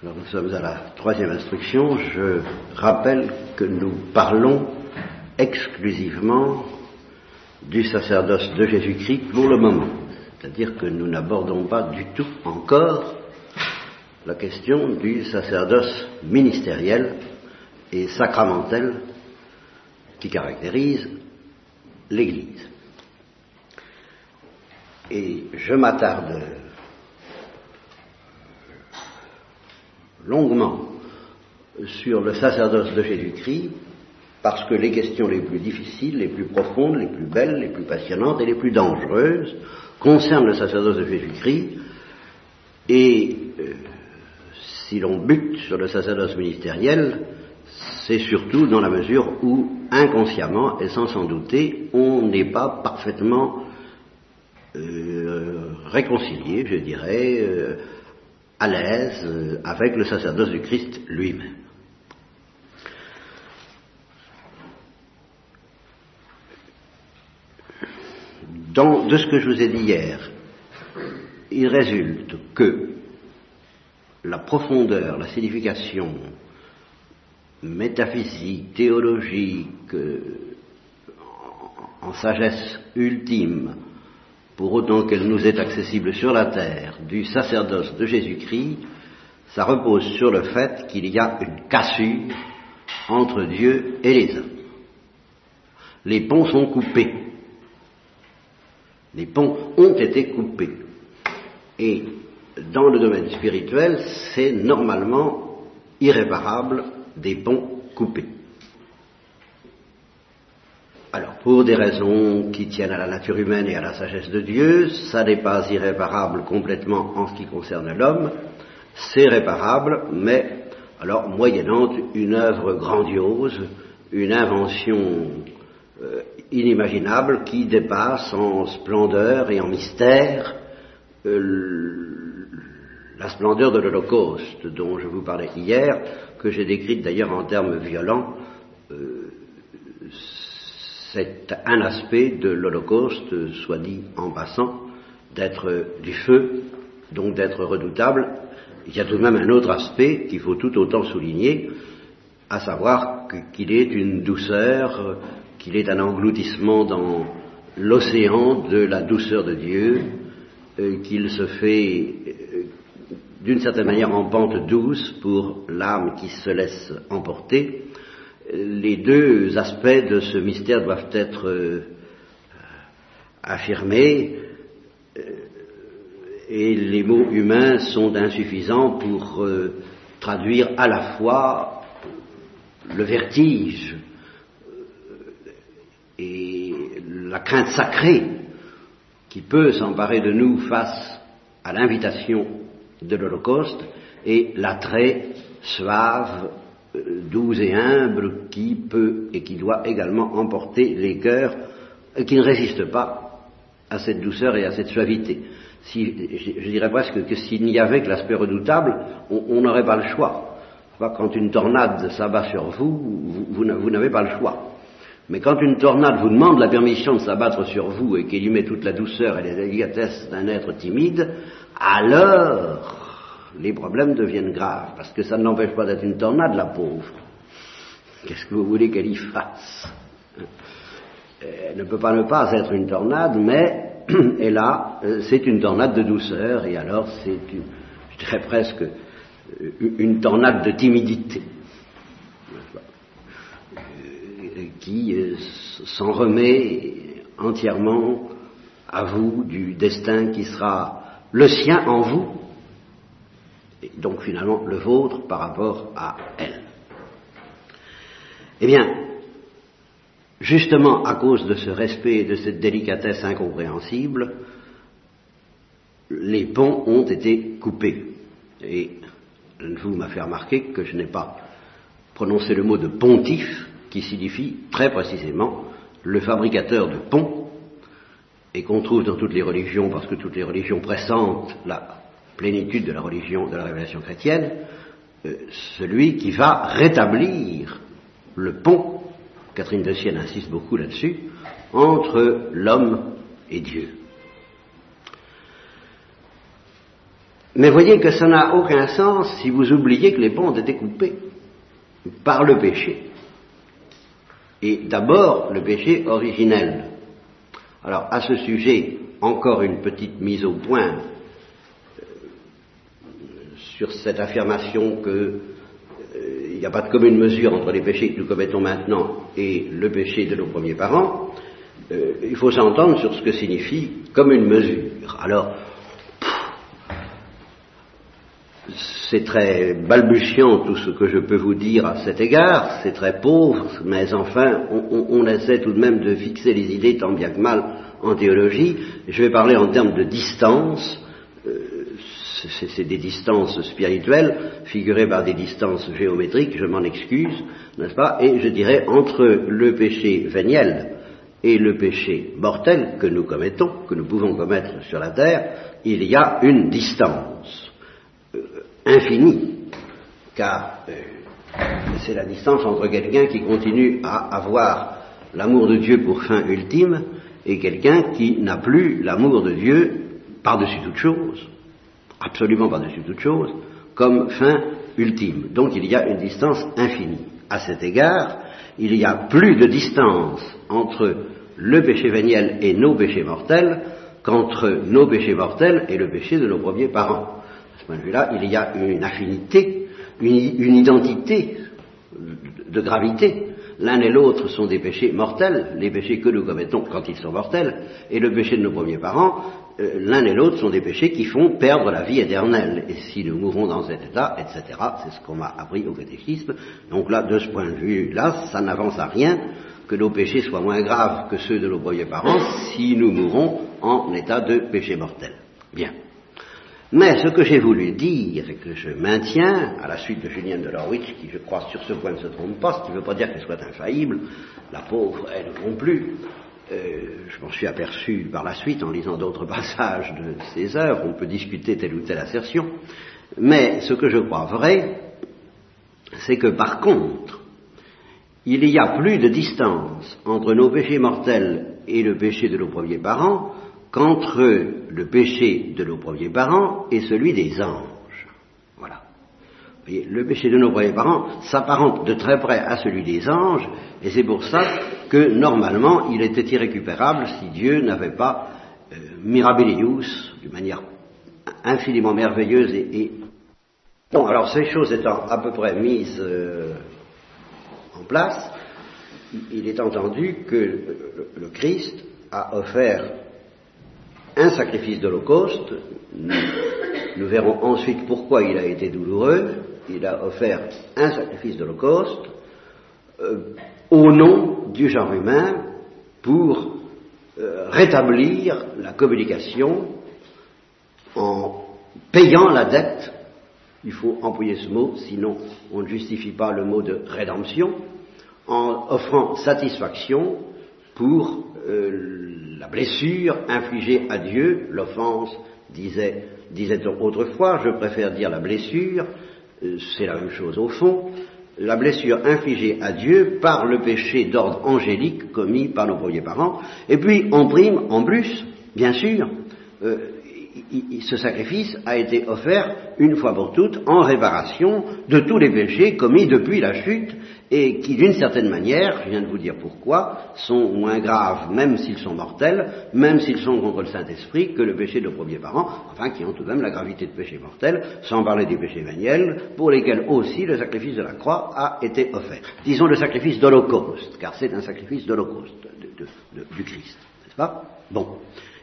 Alors nous sommes à la troisième instruction. Je rappelle que nous parlons exclusivement du sacerdoce de Jésus-Christ pour le moment. C'est-à-dire que nous n'abordons pas du tout encore la question du sacerdoce ministériel et sacramentel qui caractérise l'Église. Et je m'attarde longuement sur le sacerdoce de Jésus-Christ parce que les questions les plus difficiles, les plus profondes, les plus belles, les plus passionnantes et les plus dangereuses concernent le sacerdoce de Jésus-Christ. Et euh, si l'on bute sur le sacerdoce ministériel, c'est surtout dans la mesure où inconsciemment et sans s'en douter, on n'est pas parfaitement euh, réconcilié, je dirais, euh, à l'aise euh, avec le sacerdoce du Christ lui-même. de ce que je vous ai dit hier, il résulte que la profondeur, la signification métaphysique, théologique, en sagesse ultime, pour autant qu'elle nous est accessible sur la terre, du sacerdoce de Jésus-Christ, ça repose sur le fait qu'il y a une cassure entre Dieu et les hommes. Les ponts sont coupés. Les ponts ont été coupés. Et dans le domaine spirituel, c'est normalement irréparable des ponts coupés. Alors, pour des raisons qui tiennent à la nature humaine et à la sagesse de Dieu, ça n'est pas irréparable complètement en ce qui concerne l'homme, c'est réparable, mais alors moyennant une œuvre grandiose, une invention euh, inimaginable qui dépasse en splendeur et en mystère euh, la splendeur de l'Holocauste dont je vous parlais hier, que j'ai décrite d'ailleurs en termes violents. C'est un aspect de l'Holocauste, soit dit en passant, d'être du feu, donc d'être redoutable. Il y a tout de même un autre aspect qu'il faut tout autant souligner, à savoir qu'il est une douceur, qu'il est un engloutissement dans l'océan de la douceur de Dieu, euh, qu'il se fait euh, d'une certaine manière en pente douce pour l'âme qui se laisse emporter, les deux aspects de ce mystère doivent être euh, affirmés euh, et les mots humains sont insuffisants pour euh, traduire à la fois le vertige et la crainte sacrée qui peut s'emparer de nous face à l'invitation de l'Holocauste et l'attrait suave doux et humble qui peut et qui doit également emporter les cœurs qui ne résistent pas à cette douceur et à cette suavité. Je, dirais presque que s'il n'y avait que l'aspect redoutable, on n'aurait pas le choix. Quand une tornade s'abat sur vous, vous, n'avez pas le choix. Mais quand une tornade vous demande la permission de s'abattre sur vous et qu'elle y met toute la douceur et les délicatesses d'un être timide, alors les problèmes deviennent graves, parce que ça ne l'empêche pas d'être une tornade, la pauvre. Qu'est-ce que vous voulez qu'elle y fasse? Elle ne peut pas ne pas être une tornade, mais et là, c'est une tornade de douceur, et alors c'est, je dirais presque, une tornade de timidité, qui euh, s'en remet entièrement à vous du destin qui sera le sien en vous, donc finalement le vôtre par rapport à elle. Eh bien, justement à cause de ce respect et de cette délicatesse incompréhensible, les ponts ont été coupés. Et vous m'a fait remarquer que je n'ai pas prononcé le mot de pontife, qui signifie très précisément le fabricateur de ponts, et qu'on trouve dans toutes les religions, parce que toutes les religions pressentent la plénitude de la religion, de la révélation chrétienne, euh, celui qui va rétablir le pont, Catherine de Sienne insiste beaucoup là-dessus, entre l'homme et Dieu. Mais voyez que ça n'a aucun sens si vous oubliez que les ponts ont été coupés par le péché. Et d'abord le péché originel. Alors à ce sujet, encore une petite mise au point sur cette affirmation qu'il euh, n'y a pas de commune mesure entre les péchés que nous commettons maintenant et le péché de nos premiers parents. Euh, il faut s'entendre sur ce que signifie commune mesure. Alors, c'est très balbutiant tout ce que je peux vous dire à cet égard, c'est très pauvre, mais enfin, on, essaie tout de même de fixer les idées tant bien que mal en théologie. Je vais parler en termes de distance, euh, c'est des distances spirituelles, figurées par des distances géométriques, je m'en excuse, n'est-ce pas? Et je dirais entre le péché véniel et le péché mortel que nous commettons, que nous pouvons commettre sur la terre, il y a une distance infini, car euh, c'est la distance entre quelqu'un qui continue à avoir l'amour de Dieu pour fin ultime et quelqu'un qui n'a plus l'amour de Dieu par-dessus toute chose, absolument par-dessus toute chose, comme fin ultime. Donc il y a une distance infinie. À cet égard, il y a plus de distance entre le péché véniel et nos péchés mortels qu'entre nos péchés mortels et le péché de nos premiers parents point de vue-là, il y a une affinité, une, identité de, gravité. L'un et l'autre sont des péchés mortels, les péchés que nous commettons quand ils sont mortels, et le péché de nos premiers parents, l'un et l'autre sont des péchés qui font perdre la vie éternelle. Et si nous mourons dans cet état, etc., c'est ce qu'on m'a appris au catéchisme. Donc là, de ce point de vue-là, ça n'avance à rien que nos péchés soient moins graves que ceux de nos premiers parents si nous mourons en état de péché mortel. Bien. Mais ce que j'ai voulu dire et que je maintiens, à la suite de Julienne de Norwich, qui je crois sur ce point ne se trompe pas, ce qui ne veut pas dire qu'elle soit infaillible, la pauvre, elle non plus, euh, je m'en suis aperçu par la suite en lisant d'autres passages de ses œuvres, on peut discuter telle ou telle assertion, mais ce que je crois vrai, c'est que par contre, il y a plus de distance entre nos péchés mortels et le péché de nos premiers parents qu'entre le péché de nos premiers parents et celui des anges. Voilà. le péché de nos premiers parents s'apparente de très près à celui des anges, et c'est pour ça que normalement il était irrécupérable si Dieu n'avait pas euh, mirabilius, d'une manière infiniment merveilleuse et, Bon, alors ces choses étant à peu près mises euh, en place, il est entendu que le Christ a offert un sacrifice d'Holocauste. Nous, verrons ensuite pourquoi il a été douloureux. Il a offert un sacrifice d'Holocauste euh, au nom du genre humain pour euh, rétablir la communication en payant la dette. Il faut employer ce mot, sinon on ne justifie pas le mot de rédemption, en offrant satisfaction pour euh, la blessure infligée à Dieu, l'offense, disait, disait-on autrefois, je préfère dire la blessure, c'est la même chose. Au fond, la blessure infligée à Dieu par le péché d'ordre angélique commis par nos premiers parents, et puis en prime, en plus, bien sûr, euh, ce sacrifice a été offert une fois pour toutes en réparation de tous les péchés commis depuis la chute et qui, d'une certaine manière, je viens de vous dire pourquoi, sont moins graves, même s'ils sont mortels, même s'ils sont contre le Saint-Esprit, que le péché de premiers parents, enfin qui ont tout de même la gravité de péché mortel, sans parler des péchés véniels, pour lesquels aussi le sacrifice de la croix a été offert. Disons le sacrifice d'Holocauste, car c'est un sacrifice d'Holocauste du Christ, n'est-ce pas? Bon.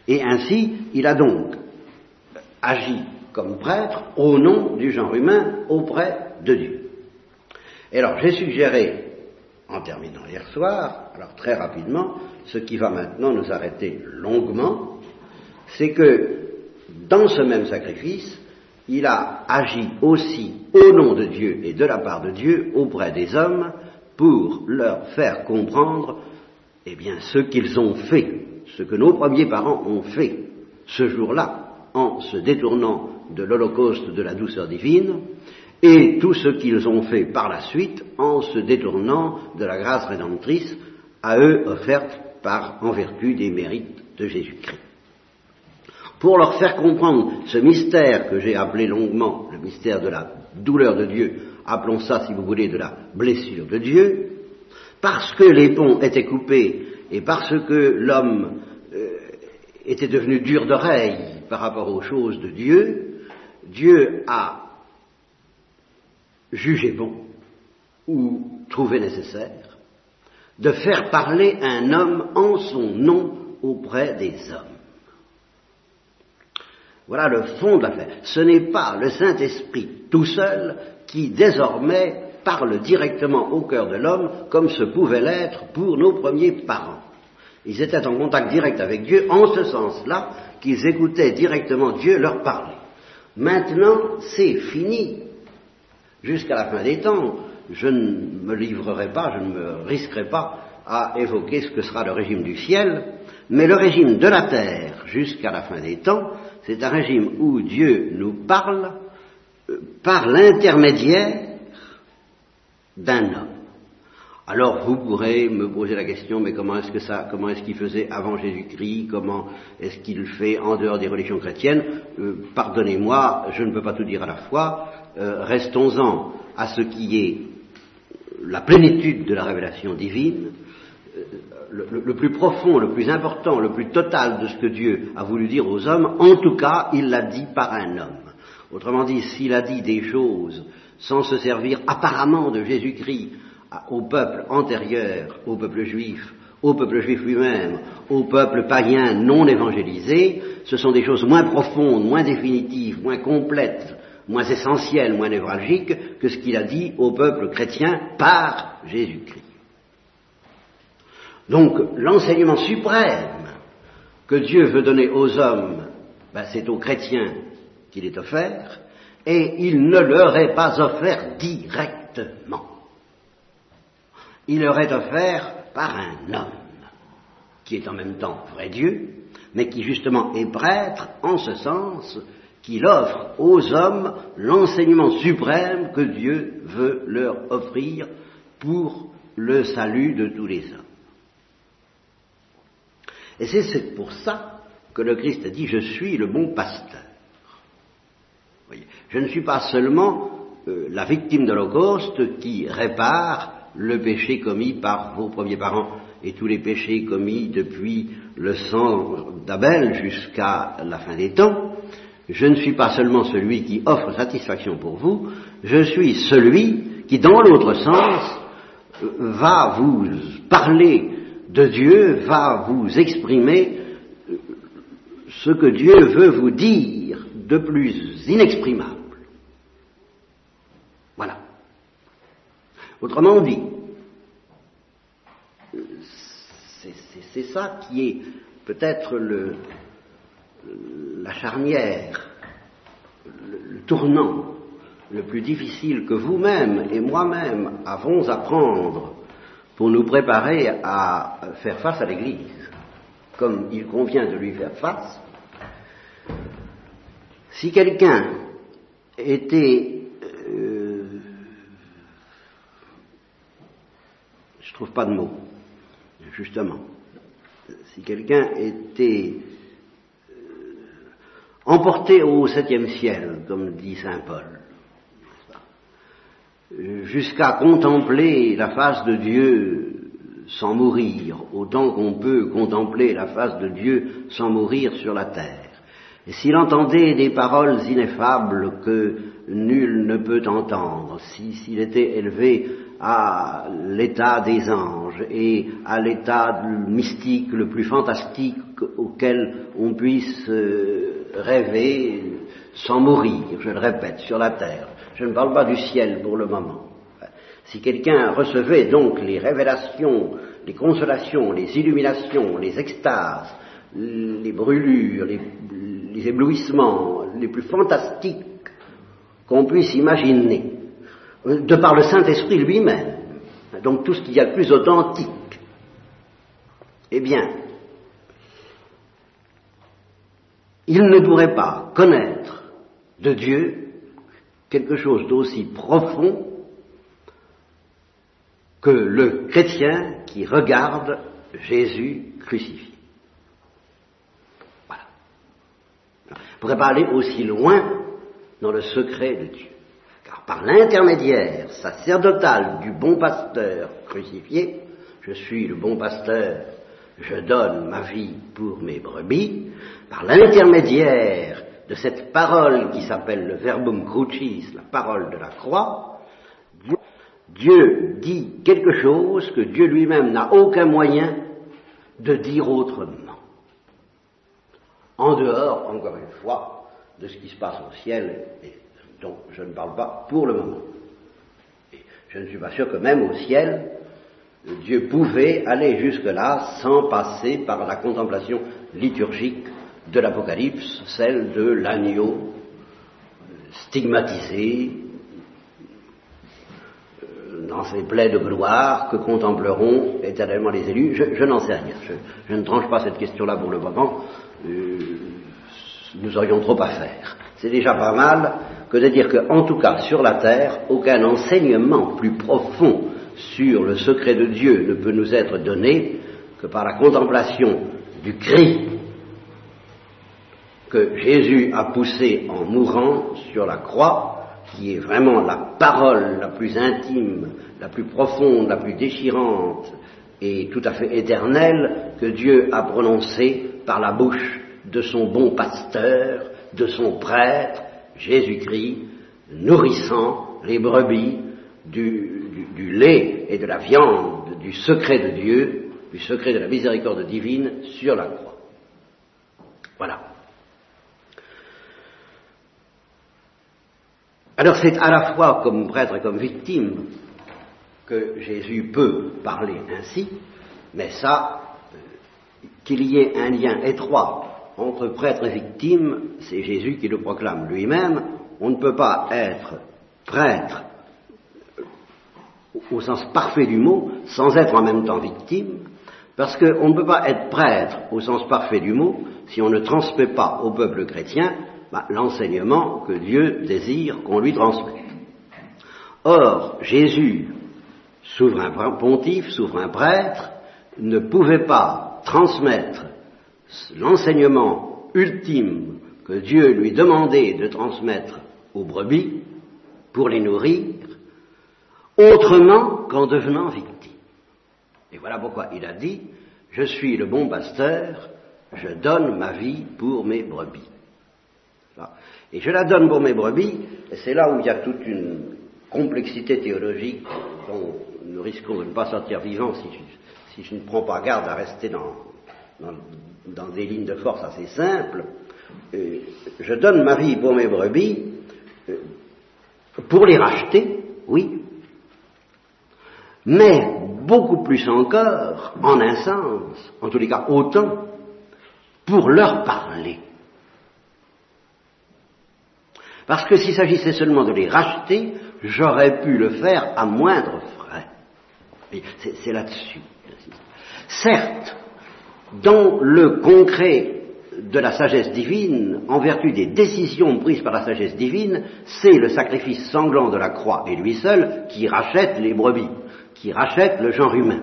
Et ainsi, il a donc agi comme prêtre au nom du genre humain auprès de Dieu. Et alors, j'ai suggéré, en terminant hier soir, alors très rapidement, ce qui va maintenant nous arrêter longuement, c'est que dans ce même sacrifice, il a agi aussi au nom de Dieu et de la part de Dieu auprès des hommes pour leur faire comprendre eh bien, ce qu'ils ont fait, ce que nos premiers parents ont fait ce jour-là, en se détournant de l'holocauste de la douceur divine, et tout ce qu'ils ont fait par la suite en se détournant de la grâce rédemptrice à eux offerte par, en vertu des mérites de Jésus-Christ. pour leur faire comprendre ce mystère que j'ai appelé longuement le mystère de la douleur de Dieu, appelons ça, si vous voulez, de la blessure de Dieu, parce que les ponts étaient coupés et parce que l'homme euh, était devenu dur d'oreille par rapport aux choses de Dieu, Dieu a jugé bon ou trouvé nécessaire de faire parler un homme en son nom auprès des hommes. Voilà le fond de l'affaire. Ce n'est pas le Saint-Esprit tout seul qui désormais parle directement au cœur de l'homme comme ce pouvait l'être pour nos premiers parents. Ils étaient en contact direct avec Dieu en ce sens-là qu'ils écoutaient directement Dieu leur parler. Maintenant, c'est fini. Jusqu'à la fin des temps, je ne me livrerai pas, je ne me risquerai pas à évoquer ce que sera le régime du ciel, mais le régime de la terre jusqu'à la fin des temps, c'est un régime où Dieu nous parle euh, par l'intermédiaire d'un homme. Alors vous pourrez me poser la question, mais comment est-ce que ça, comment est-ce qu'il faisait avant Jésus-Christ, comment est-ce qu'il fait en dehors des religions chrétiennes? Euh, Pardonnez-moi, je ne peux pas tout dire à la fois. Euh, restons-en à ce qui est la plénitude de la révélation divine, le, plus profond, le plus important, le plus total de ce que Dieu a voulu dire aux hommes, en tout cas, il l'a dit par un homme. Autrement dit, s'il a dit des choses sans se servir apparemment de Jésus-Christ au peuple antérieur, au peuple juif, au peuple juif lui-même, au peuple païen non évangélisé, ce sont des choses moins profondes, moins définitives, moins complètes, moins essentielles, moins névralgiques que ce qu'il a dit au peuple chrétien par Jésus-Christ. Donc l'enseignement suprême que Dieu veut donner aux hommes, ben, c'est aux chrétiens qu'il est offert, et il ne leur est pas offert directement. Il leur est offert par un homme, qui est en même temps vrai Dieu, mais qui justement est prêtre en ce sens qu'il offre aux hommes l'enseignement suprême que Dieu veut leur offrir pour le salut de tous les hommes. Et c'est pour ça que le Christ a dit Je suis le bon pasteur. je ne suis pas seulement euh, la victime de l'Holocauste qui répare le péché commis par vos premiers parents et tous les péchés commis depuis le sang d'Abel jusqu'à la fin des temps. Je ne suis pas seulement celui qui offre satisfaction pour vous, je suis celui qui, dans l'autre sens, va vous parler de Dieu va vous exprimer ce que Dieu veut vous dire de plus inexprimable. Voilà. Autrement dit, c'est ça qui est peut-être la charnière, le, tournant le plus difficile que vous-même et moi-même avons à prendre pour nous préparer à faire face à l'Église, comme il convient de lui faire face. Si quelqu'un était, euh, je trouve pas de mots, justement, si quelqu'un était emporté au septième ciel, comme dit saint Paul, jusqu'à contempler la face de Dieu sans mourir, autant qu'on peut contempler la face de Dieu sans mourir sur la terre. S'il entendait des paroles ineffables que nul ne peut entendre, s'il était élevé à l'état des anges et à l'état mystique le plus fantastique auquel on puisse euh, rêver sans mourir, je le répète, sur la terre, je ne parle pas du ciel pour le moment. Si quelqu'un recevait donc les révélations, les consolations, les illuminations, les extases, les brûlures, les, éblouissements les plus fantastiques qu'on puisse imaginer, de par le Saint-Esprit lui-même, donc tout ce qu'il y a de plus authentique, eh bien, il ne pourrait pas connaître de Dieu quelque chose d'aussi profond que le chrétien qui regarde Jésus crucifié. Voilà. ne pourrait pas aller aussi loin dans le secret de Dieu. Car par l'intermédiaire sacerdotal du bon pasteur crucifié, je suis le bon pasteur, je donne ma vie pour mes brebis, par l'intermédiaire de cette parole qui s'appelle le verbum crucis, la parole de la croix, Dieu dit quelque chose que Dieu lui-même n'a aucun moyen de dire autrement. En dehors, encore une fois, de ce qui se passe au ciel, et dont je ne parle pas pour le moment. Et je ne suis pas sûr que même au ciel, Dieu pouvait aller jusque-là sans passer par la contemplation liturgique de l'Apocalypse, celle de l'agneau stigmatisé euh, dans ces plaies de gloire que contempleront éternellement les élus. Je, n'en sais rien. Je, ne tranche pas cette question-là pour le moment. Euh, nous aurions trop à faire. C'est déjà pas mal que de dire qu'en tout cas sur la terre, aucun enseignement plus profond sur le secret de Dieu ne peut nous être donné que par la contemplation du cri que Jésus a poussé en mourant sur la croix, qui est vraiment la parole la plus intime, la plus profonde, la plus déchirante et tout à fait éternelle que Dieu a prononcée par la bouche de son bon pasteur, de son prêtre, Jésus-Christ, nourrissant les brebis du, du, lait et de la viande, du secret de Dieu, du secret de la miséricorde divine sur la croix. Voilà. Alors c'est à la fois comme prêtre et comme victime que Jésus peut parler ainsi, mais ça, euh, qu'il y ait un lien étroit entre prêtre et victime, c'est Jésus qui le proclame lui-même. On ne peut pas être prêtre au sens parfait du mot, sans être en même temps victime, parce qu'on ne peut pas être prêtre au sens parfait du mot si on ne transmet pas au peuple chrétien bah, l'enseignement que Dieu désire qu'on lui transmette. Or, Jésus, souverain pontife, souverain prêtre, ne pouvait pas transmettre l'enseignement ultime que Dieu lui demandait de transmettre aux brebis pour les nourrir autrement qu'en devenant victime. Et voilà pourquoi il a dit, je suis le bon pasteur, je donne ma vie pour mes brebis. Et je la donne pour mes brebis, et c'est là où il y a toute une complexité théologique dont nous risquons de ne pas sortir vivants si je, ne prends pas garde à rester dans, des lignes de force assez simples. Euh, je donne ma vie pour mes brebis, euh, pour les racheter, oui, mais beaucoup plus encore, en un sens, en tous les cas autant, pour leur parler. Parce que s'il s'agissait seulement de les racheter, j'aurais pu le faire à moindre frais. C'est là-dessus. Certes, dans le concret de la sagesse divine, en vertu des décisions prises par la sagesse divine, c'est le sacrifice sanglant de la croix et lui seul qui rachète les brebis qui rachète le genre humain.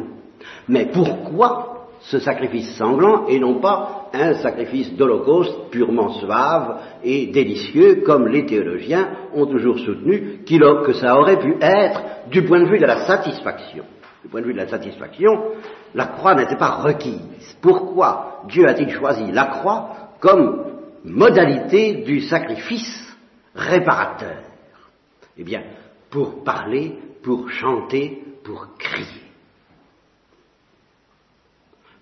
Mais pourquoi ce sacrifice sanglant et non pas un sacrifice d'holocauste purement suave et délicieux, comme les théologiens ont toujours soutenu que ça aurait pu être du point de vue de la satisfaction. Du point de vue de la satisfaction, la croix n'était pas requise. Pourquoi Dieu a-t-il choisi la croix comme modalité du sacrifice réparateur? Eh bien, pour parler, pour chanter, pour crier.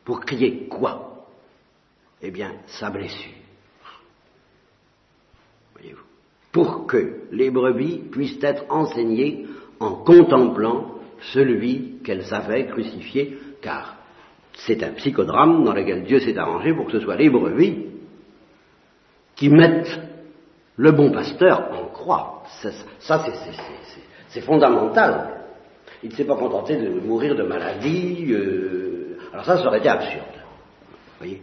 Pour crier quoi? Eh bien, sa blessure. Voyez-vous. Pour que les brebis puissent être enseignées en contemplant celui qu'elles avaient crucifié, car c'est un psychodrame dans lequel Dieu s'est arrangé pour que ce soit les brebis qui mettent le bon pasteur en croix. Ça, c'est fondamental. Il ne s'est pas contenté de mourir de maladie. Euh, alors ça, ça aurait été absurde. Vous voyez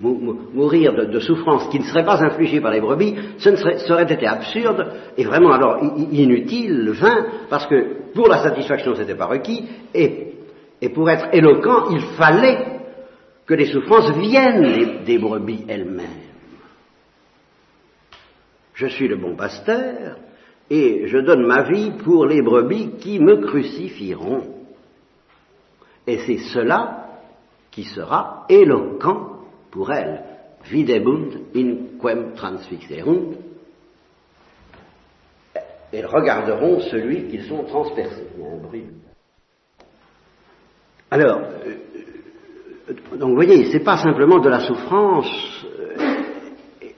Mourir de, souffrance qui ne serait pas infligée par les brebis, ce serait, ça aurait été absurde et vraiment alors inutile, vain, parce que pour la satisfaction, ce n'était pas requis, et, et, pour être éloquent, il fallait que les souffrances viennent des brebis elles-mêmes. Je suis le bon pasteur et je donne ma vie pour les brebis qui me crucifieront. Et c'est cela qui sera éloquent pour elles. Videbunt in quem transfixerunt. Elles regarderont celui qu'ils ont transpercé. Il y a un bruit. Alors, euh, donc vous voyez, c'est pas simplement de la souffrance euh,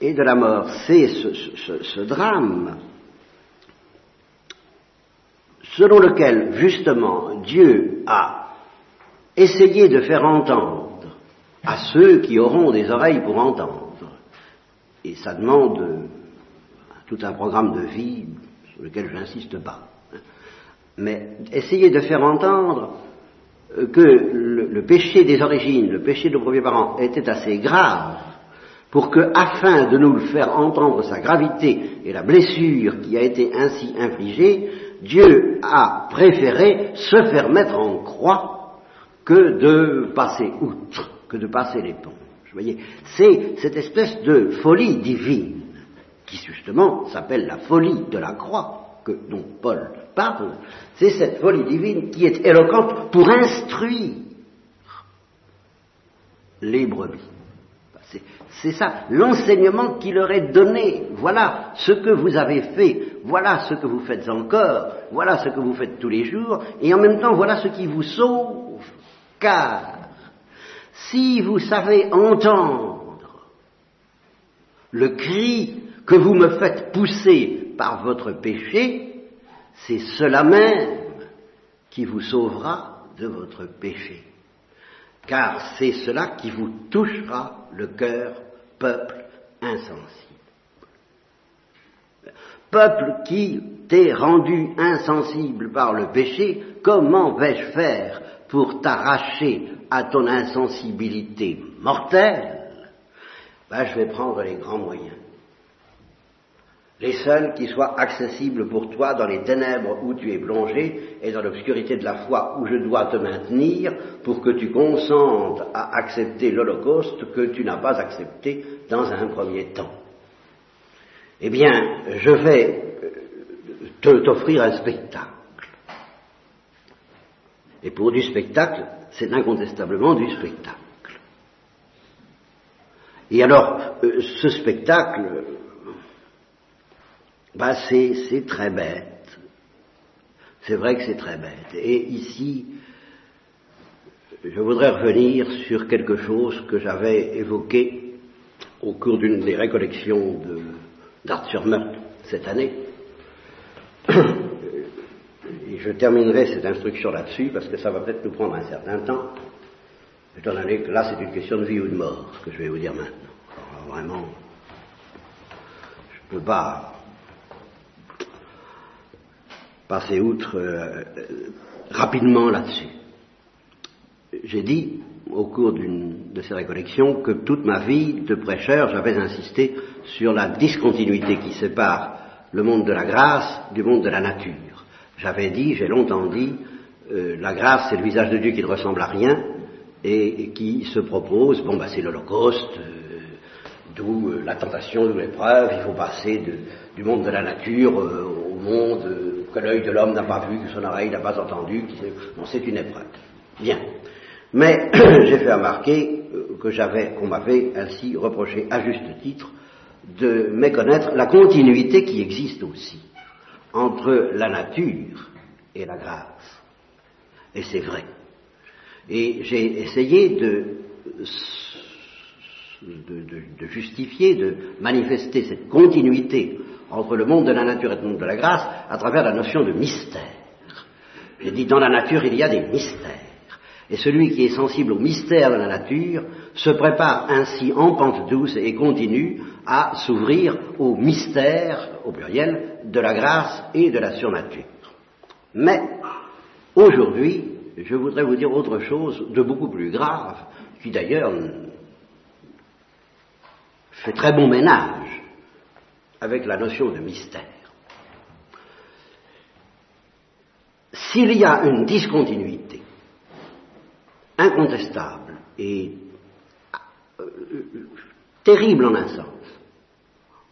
et de la mort, c'est ce, ce, ce drame selon lequel, justement, Dieu a essayé de faire entendre à ceux qui auront des oreilles pour entendre, et ça demande tout un programme de vie sur lequel je n'insiste pas, mais essayer de faire entendre que le, le, péché des origines, le péché de nos premiers parents était assez grave pour que, afin de nous le faire entendre sa gravité et la blessure qui a été ainsi infligée, Dieu a préféré se faire mettre en croix que de passer outre, que de passer l'éponge. C'est cette espèce de folie divine qui justement s'appelle la folie de la croix que, dont Paul parle. C'est cette folie divine qui est éloquente pour instruire les brebis. C'est ça, l'enseignement qui leur est donné. Voilà ce que vous avez fait, voilà ce que vous faites encore, voilà ce que vous faites tous les jours, et en même temps, voilà ce qui vous sauve. Car si vous savez entendre le cri que vous me faites pousser par votre péché, c'est cela même qui vous sauvera de votre péché car c'est cela qui vous touchera le cœur, peuple insensible. Peuple qui t'est rendu insensible par le péché, comment vais-je faire pour t'arracher à ton insensibilité mortelle? Ben, Je vais prendre les grands moyens les seuls qui soient accessibles pour toi dans les ténèbres où tu es plongé et dans l'obscurité de la foi où je dois te maintenir pour que tu consentes à accepter l'Holocauste que tu n'as pas accepté dans un premier temps. Eh bien, je vais euh, t'offrir un spectacle. Et pour du spectacle, c'est incontestablement du spectacle. Et alors, euh, ce spectacle, bah c'est très bête. C'est vrai que c'est très bête. Et ici, je voudrais revenir sur quelque chose que j'avais évoqué au cours d'une des récollections d'Art sur Meurtre cette année. Et je terminerai cette instruction là-dessus parce que ça va peut-être nous prendre un certain temps, étant donné que là c'est une question de vie ou de mort, ce que je vais vous dire maintenant. Vraiment, je ne peux pas passer outre euh, rapidement là-dessus. J'ai dit au cours de ces récollections que toute ma vie de prêcheur, j'avais insisté sur la discontinuité qui sépare le monde de la grâce du monde de la nature. J'avais dit, j'ai longtemps dit, euh, la grâce c'est le visage de Dieu qui ne ressemble à rien et, qui se propose, bon bah c'est l'Holocauste, euh, d'où la tentation, d'où l'épreuve, il faut passer du monde de la nature au monde que l'œil de l'homme n'a pas vu, que son oreille n'a pas entendu, c'est une épreuve. Bien. Mais j'ai fait remarquer euh, que j'avais, qu'on m'avait ainsi reproché à juste titre de méconnaître la continuité qui existe aussi entre la nature et la grâce. Et c'est vrai. Et j'ai essayé de, de, justifier, de manifester cette continuité entre le monde de la nature et le monde de la grâce à travers la notion de mystère. J'ai dit, dans la nature, il y a des mystères. Et celui qui est sensible au mystère de la nature se prépare ainsi en pente douce et continue à s'ouvrir au mystère, au pluriel, de la grâce et de la surnature. Mais, aujourd'hui, je voudrais vous dire autre chose de beaucoup plus grave, qui d'ailleurs fait très bon ménage avec la notion de mystère. S'il y a une discontinuité incontestable et euh, terrible en un sens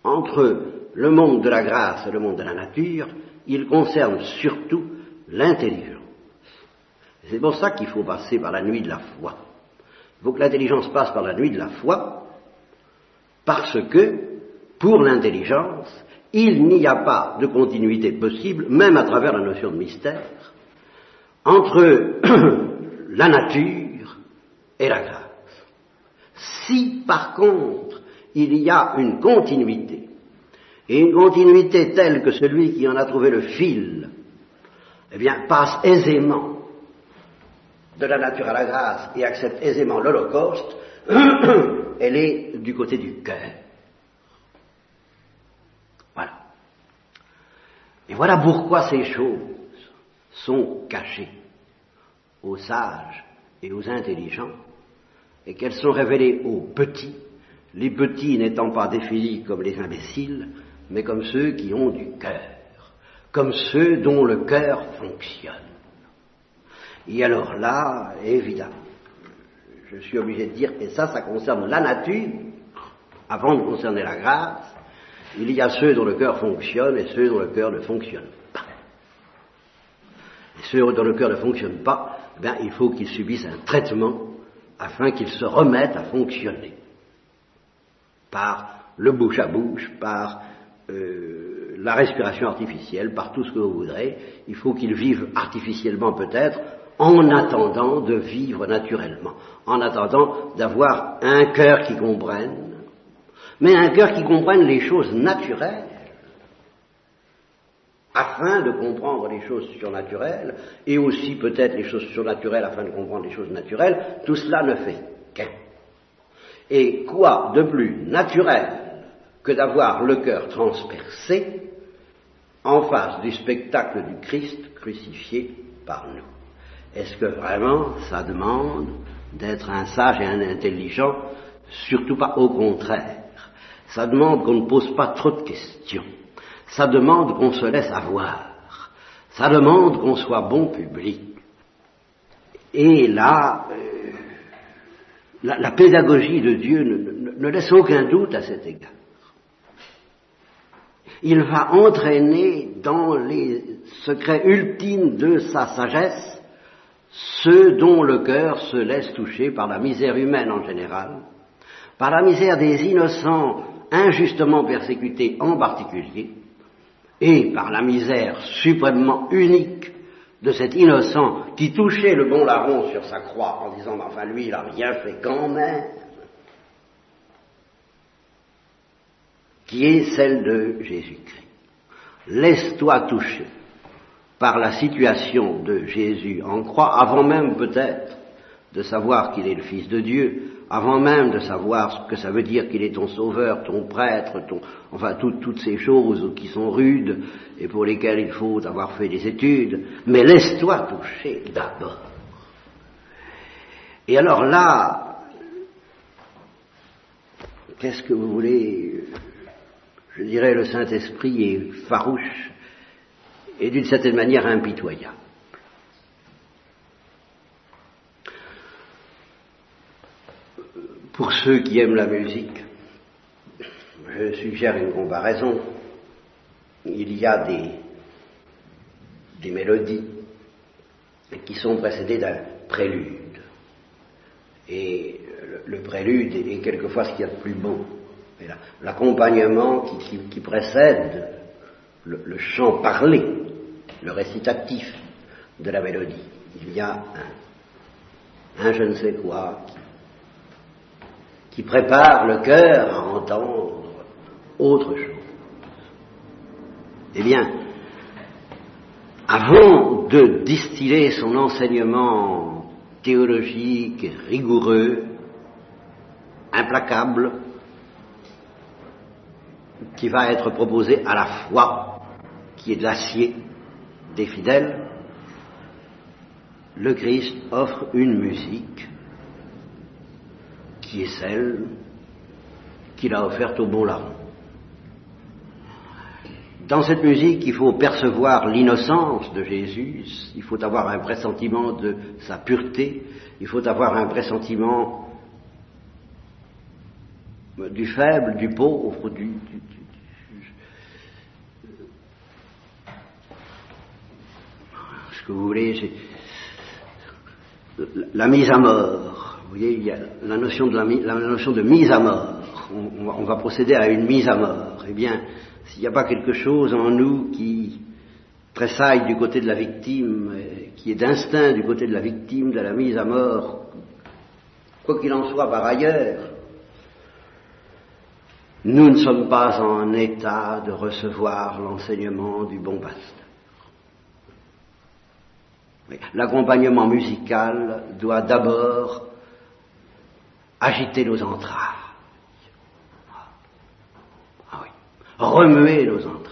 entre le monde de la grâce et le monde de la nature, il concerne surtout l'intelligence. C'est pour ça qu'il faut passer par la nuit de la foi. Il faut que l'intelligence passe par la nuit de la foi, parce que, pour l'intelligence, il n'y a pas de continuité possible, même à travers la notion de mystère, entre la nature et la grâce. Si, par contre, il y a une continuité, et une continuité telle que celui qui en a trouvé le fil, eh bien, passe aisément de la nature à la grâce et accepte aisément l'Holocauste, elle est du côté du cœur. Voilà. Et voilà pourquoi ces choses sont cachées aux sages et aux intelligents, et qu'elles sont révélées aux petits, les petits n'étant pas définis comme les imbéciles, mais comme ceux qui ont du cœur, comme ceux dont le cœur fonctionne. Et alors là, évidemment, je suis obligé de dire, et ça, ça concerne la nature, avant de concerner la grâce, il y a ceux dont le cœur fonctionne et ceux dont le cœur ne fonctionne pas. Et ceux dont le cœur ne fonctionne pas, ben, il faut qu'ils subissent un traitement afin qu'ils se remettent à fonctionner. Par le bouche à bouche, par euh, la respiration artificielle, par tout ce que vous voudrez. Il faut qu'ils vivent artificiellement peut-être, en attendant de vivre naturellement, en attendant d'avoir un cœur qui comprenne, mais un cœur qui comprenne les choses naturelles, afin de comprendre les choses surnaturelles, et aussi peut-être les choses surnaturelles afin de comprendre les choses naturelles, tout cela ne fait qu'un. Et quoi de plus naturel que d'avoir le cœur transpercé en face du spectacle du Christ crucifié par nous? Est-ce que vraiment ça demande d'être un sage et un intelligent? Surtout pas au contraire. Ça demande qu'on ne pose pas trop de questions. Ça demande qu'on se laisse avoir. Ça demande qu'on soit bon public. Et là, euh, la, pédagogie de Dieu ne laisse aucun doute à cet égard. Il va entraîner dans les secrets ultimes de sa sagesse ceux dont le cœur se laisse toucher par la misère humaine en général, par la misère des innocents injustement persécutés en particulier, et par la misère suprêmement unique de cet innocent qui touchait le bon larron sur sa croix en disant enfin lui il a rien fait quand même, qui est celle de Jésus-Christ. Laisse-toi toucher par la situation de Jésus en croix, avant même peut-être de savoir qu'il est le Fils de Dieu, avant même de savoir ce que ça veut dire qu'il est ton sauveur, ton prêtre, ton, enfin toutes ces choses qui sont rudes et pour lesquelles il faut avoir fait des études, mais laisse-toi toucher d'abord. Et alors là, qu'est-ce que vous voulez? Je dirais le Saint-Esprit est farouche et d'une certaine manière impitoyable. Pour ceux qui aiment la musique, je suggère une comparaison. Il y a des, des mélodies qui sont précédées d'un prélude. Et le, prélude est quelquefois ce qu'il y a de plus beau. L'accompagnement qui, précède le, chant parlé le récitatif de la mélodie. Il y a un, je ne sais quoi qui, prépare le cœur à entendre autre chose. Eh bien, avant de distiller son enseignement théologique rigoureux, implacable, qui va être proposé à la fois, qui est de l'acier, des fidèles, le Christ offre une musique qui est celle qu'il a offerte au bon larron Dans cette musique, il faut percevoir l'innocence de Jésus, il faut avoir un pressentiment de sa pureté, il faut avoir un pressentiment du faible, du pauvre, du, du ce que vous voulez, la mise à mort. Vous voyez, il y a la notion de, la, notion de mise à mort. On, va procéder à une mise à mort. Eh bien, s'il n'y a pas quelque chose en nous qui tressaille du côté de la victime, qui est d'instinct du côté de la victime de la mise à mort, quoi qu'il en soit par ailleurs, nous ne sommes pas en état de recevoir l'enseignement du bon pasteur. L'accompagnement musical doit d'abord agiter nos entrailles. Ah oui. Remuer nos entrailles.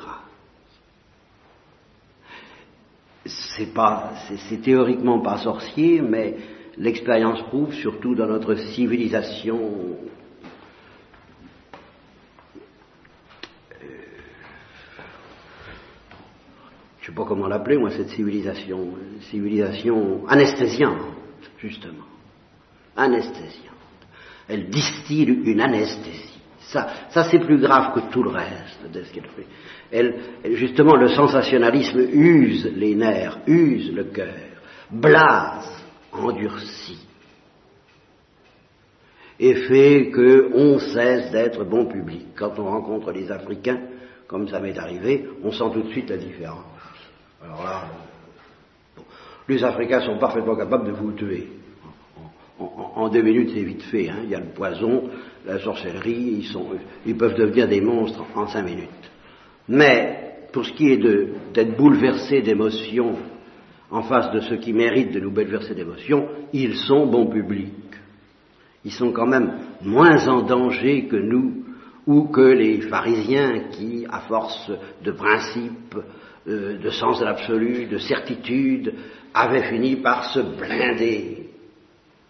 C'est pas, c'est théoriquement pas sorcier, mais l'expérience prouve, surtout dans notre civilisation je ne sais pas comment l'appeler, moi, cette civilisation, civilisation anesthésiante, justement. Anesthésiante. Elle distille une anesthésie. Ça, ça c'est plus grave que tout le reste de ce qu'elle fait. Elle, justement, le sensationnalisme use les nerfs, use le cœur, blase, endurcit, et fait qu'on cesse d'être bon public. Quand on rencontre les Africains, comme ça m'est arrivé, on sent tout de suite la différence. Alors là, les Africains sont parfaitement capables de vous tuer. En, deux minutes, c'est vite fait. Hein. Il y a le poison, la sorcellerie, ils, sont, ils peuvent devenir des monstres en cinq minutes. Mais pour ce qui est d'être bouleversé d'émotions en face de ceux qui méritent de nous bouleverser d'émotions, ils sont bon public. Ils sont quand même moins en danger que nous ou que les pharisiens qui, à force de principes, euh, de sens de l'absolu, de certitude, avait fini par se blinder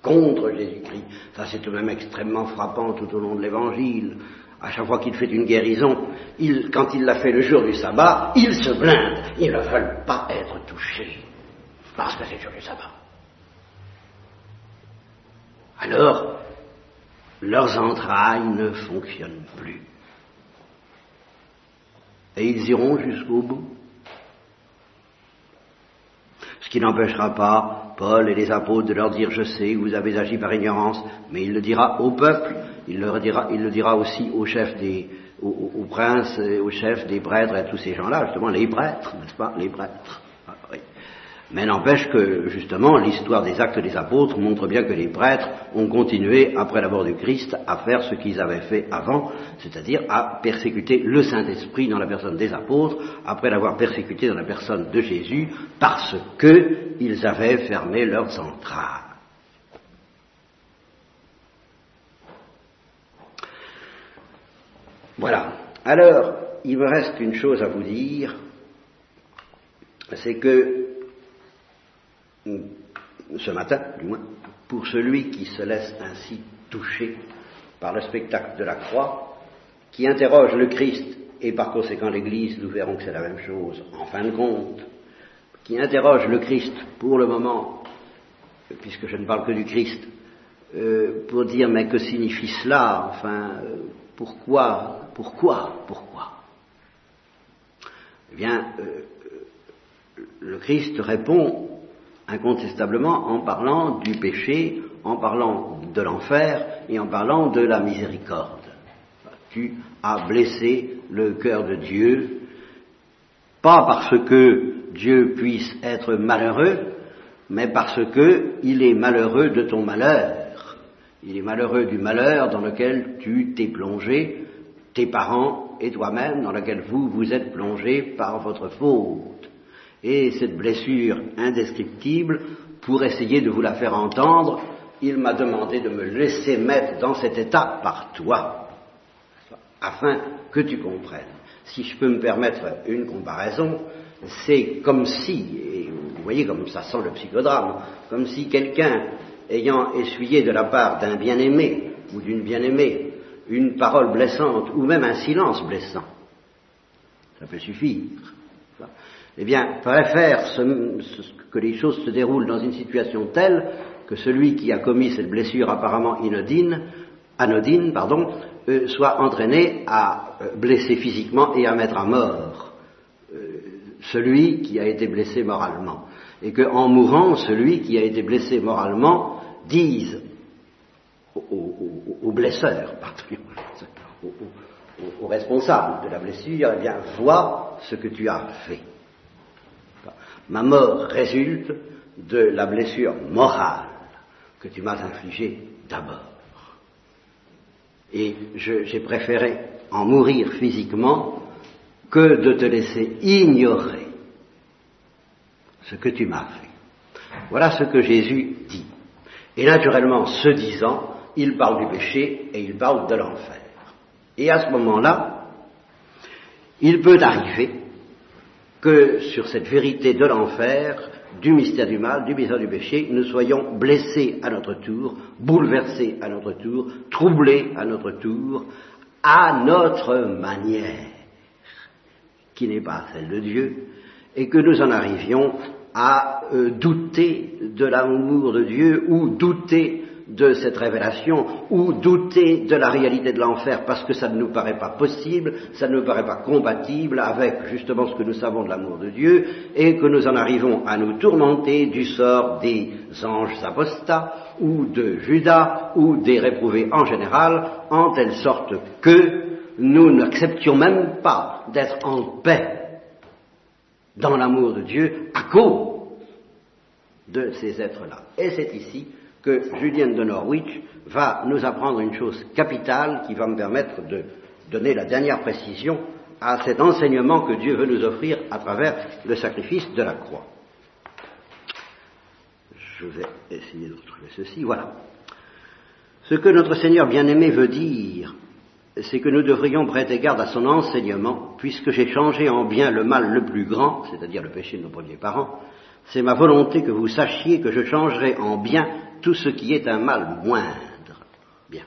contre Jésus-Christ. Ça, c'est tout de même extrêmement frappant tout au long de l'Évangile. À chaque fois qu'il fait une guérison, quand il l'a fait le jour du sabbat, il se blinde. Ils ne veulent pas être touchés, parce que c'est le jour du sabbat. Alors, leurs entrailles ne fonctionnent plus. Et ils iront jusqu'au bout. Ce qui n'empêchera pas Paul et les apôtres de leur dire je sais, vous avez agi par ignorance, mais il le dira au peuple, il le dira, il le dira aussi aux chefs des, aux, princes, aux chefs des prêtres et à tous ces gens-là, justement les prêtres, n'est-ce pas, les prêtres. Mais n'empêche que, justement, l'histoire des actes des apôtres montre bien que les prêtres ont continué, après la mort du Christ, à faire ce qu'ils avaient fait avant, c'est-à-dire à persécuter le Saint-Esprit dans la personne des apôtres, après l'avoir persécuté dans la personne de Jésus, parce qu'ils avaient fermé leurs entrailles. Voilà. Alors, il me reste une chose à vous dire, c'est que ce matin du moins, pour celui qui se laisse ainsi toucher par le spectacle de la croix, qui interroge le Christ, et par conséquent l'Église, nous verrons que c'est la même chose en fin de compte, qui interroge le Christ pour le moment, puisque je ne parle que du Christ, euh, pour dire mais que signifie cela, enfin, euh, pourquoi, pourquoi, pourquoi? Eh bien, euh, le Christ répond incontestablement en parlant du péché, en parlant de l'enfer et en parlant de la miséricorde. Tu as blessé le cœur de Dieu, pas parce que Dieu puisse être malheureux, mais parce qu'il est malheureux de ton malheur. Il est malheureux du malheur dans lequel tu t'es plongé, tes parents et toi-même, dans lequel vous vous êtes plongé par votre faute et cette blessure indescriptible, pour essayer de vous la faire entendre, il m'a demandé de me laisser mettre dans cet état par toi, afin que tu comprennes. Si je peux me permettre une comparaison, c'est comme si, et vous voyez comme ça sent le psychodrame, comme si quelqu'un ayant essuyé de la part d'un bien-aimé ou d'une bien-aimée une parole blessante ou même un silence blessant, ça peut suffire eh bien, préfère que les choses se déroulent dans une situation telle que celui qui a commis cette blessure apparemment inodine, anodine, euh, soit entraîné à euh, blesser physiquement et à mettre à mort euh, celui qui a été blessé moralement. et que en mourant, celui qui a été blessé moralement dise au, blesseur, au, au, responsable de la blessure, eh bien, vois ce que tu as fait. Ma mort résulte de la blessure morale que tu m'as infligée d'abord. Et j'ai préféré en mourir physiquement que de te laisser ignorer ce que tu m'as fait. Voilà ce que Jésus dit. Et naturellement, ce disant, il parle du péché et il parle de l'enfer. Et à ce moment-là, il peut arriver que sur cette vérité de l'enfer, du mystère du mal, du mystère du péché, nous soyons blessés à notre tour, bouleversés à notre tour, troublés à notre tour, à notre manière, qui n'est pas celle de Dieu, et que nous en arrivions à euh, douter de l'amour de Dieu ou douter de cette révélation ou douter de la réalité de l'enfer parce que ça ne nous paraît pas possible, ça ne nous paraît pas compatible avec justement ce que nous savons de l'amour de Dieu et que nous en arrivons à nous tourmenter du sort des anges apostats ou de Judas ou des réprouvés en général en telle sorte que nous n'acceptions même pas d'être en paix dans l'amour de Dieu à cause de ces êtres-là. Et c'est ici que Julienne de Norwich va nous apprendre une chose capitale qui va me permettre de donner la dernière précision à cet enseignement que Dieu veut nous offrir à travers le sacrifice de la croix. Je vais essayer de retrouver ceci. Voilà. Ce que notre Seigneur bien-aimé veut dire, c'est que nous devrions prêter garde à son enseignement, puisque j'ai changé en bien le mal le plus grand, c'est-à-dire le péché de nos premiers parents, c'est ma volonté que vous sachiez que je changerai en bien tout ce qui est un mal moindre. Bien.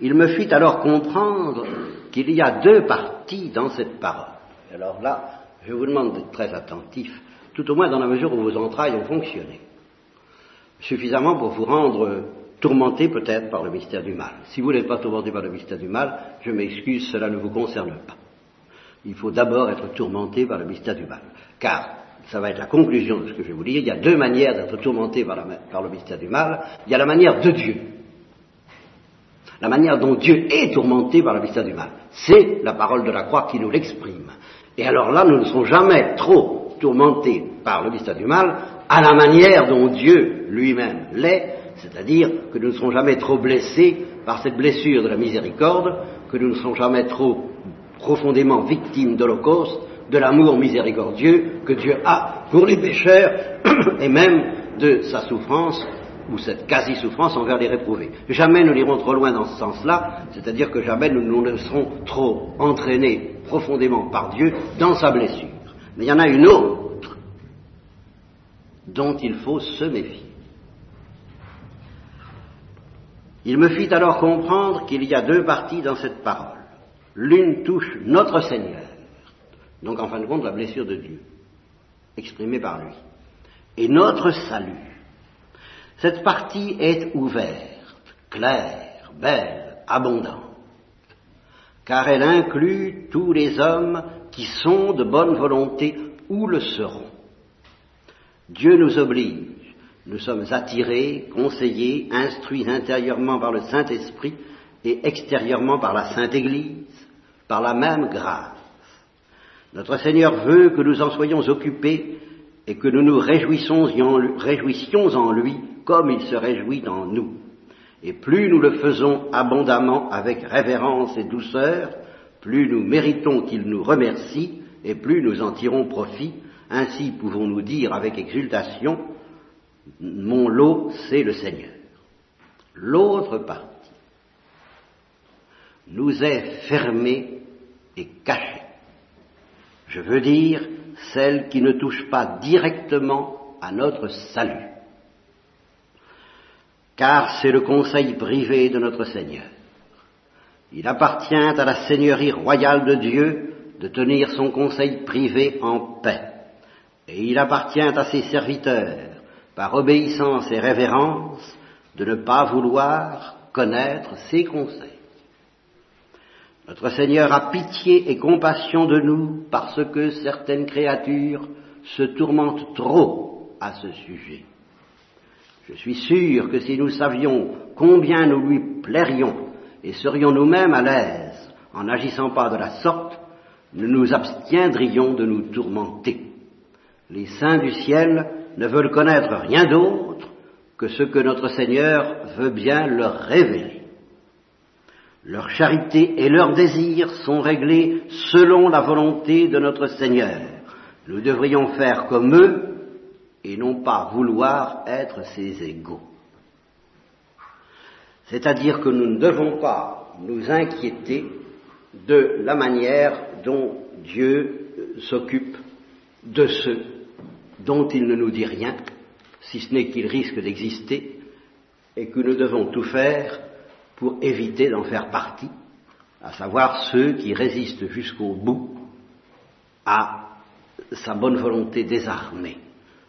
Il me fit alors comprendre qu'il y a deux parties dans cette parole. Alors là, je vous demande d'être très attentif, tout au moins dans la mesure où vos entrailles ont fonctionné. Suffisamment pour vous rendre tourmenté peut-être par le mystère du mal. Si vous n'êtes pas tourmenté par le mystère du mal, je m'excuse, cela ne vous concerne pas. Il faut d'abord être tourmenté par le mystère du mal. Car ça va être la conclusion de ce que je vais vous dire, il y a deux manières d'être tourmenté par, le mystère du mal. Il y a la manière de Dieu. La manière dont Dieu est tourmenté par le mystère du mal. C'est la parole de la croix qui nous l'exprime. Et alors là, nous ne serons jamais trop tourmentés par le mystère du mal à la manière dont Dieu lui-même l'est, c'est-à-dire que nous ne serons jamais trop blessés par cette blessure de la miséricorde, que nous ne serons jamais trop profondément victimes d'Holocauste, de l'amour miséricordieux que Dieu a pour les pécheurs et même de sa souffrance ou cette quasi-souffrance envers les réprouvés. Jamais nous n'irons trop loin dans ce sens-là, c'est-à-dire que jamais nous, nous ne serons trop entraînés profondément par Dieu dans sa blessure. Mais il y en a une autre dont il faut se méfier. Il me fit alors comprendre qu'il y a deux parties dans cette parole. L'une touche notre Seigneur, donc en fin de compte la blessure de Dieu, exprimée par lui. Et notre salut. Cette partie est ouverte, claire, belle, abondante, car elle inclut tous les hommes qui sont de bonne volonté ou le seront. Dieu nous oblige, nous sommes attirés, conseillés, instruits intérieurement par le Saint-Esprit et extérieurement par la Sainte Église, par la même grâce. Notre Seigneur veut que nous en soyons occupés et que nous nous réjouissions en lui comme il se réjouit en nous. Et plus nous le faisons abondamment avec révérence et douceur, plus nous méritons qu'il nous remercie et plus nous en tirons profit. Ainsi pouvons-nous dire avec exultation, mon lot, c'est le Seigneur. L'autre partie nous est fermée et cachée. Je veux dire celle qui ne touche pas directement à notre salut. Car c'est le conseil privé de notre Seigneur. Il appartient à la Seigneurie royale de Dieu de tenir son conseil privé en paix. Et il appartient à ses serviteurs, par obéissance et révérence, de ne pas vouloir connaître ses conseils. Notre Seigneur a pitié et compassion de nous parce que certaines créatures se tourmente trop à ce sujet. Je suis sûr que si nous savions combien nous lui plairions et serions nous-mêmes à l'aise en n'agissant pas de la sorte, nous nous abstiendrions de nous tourmenter. Les saints du ciel ne veulent connaître rien d'autre que ce que notre Seigneur veut bien leur révéler. Leur charité et leurs désirs sont réglés selon la volonté de notre Seigneur. Nous devrions faire comme eux et non pas vouloir être ses égaux. C'est-à-dire que nous ne devons pas nous inquiéter de la manière dont Dieu s'occupe de ceux dont il ne nous dit rien, si ce n'est qu'ils risquent d'exister, et que nous devons tout faire pour éviter d'en faire partie, à savoir ceux qui résistent jusqu'au bout à sa bonne volonté désarmée,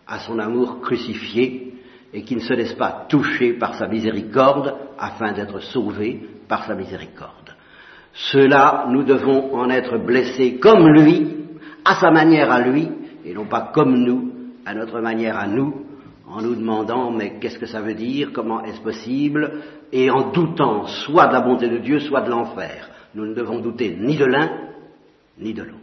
à son amour crucifié, et qui ne se laissent pas toucher par sa miséricorde afin d'être sauvés par sa miséricorde. Ceux-là, nous devons en être blessés comme lui, à sa manière à lui, et non pas comme nous, à notre manière à nous, en nous demandant mais qu'est-ce que ça veut dire, comment est-ce possible, et en doutant soit de la bonté de Dieu, soit de l'enfer. Nous ne devons douter ni de l'un, ni de l'autre.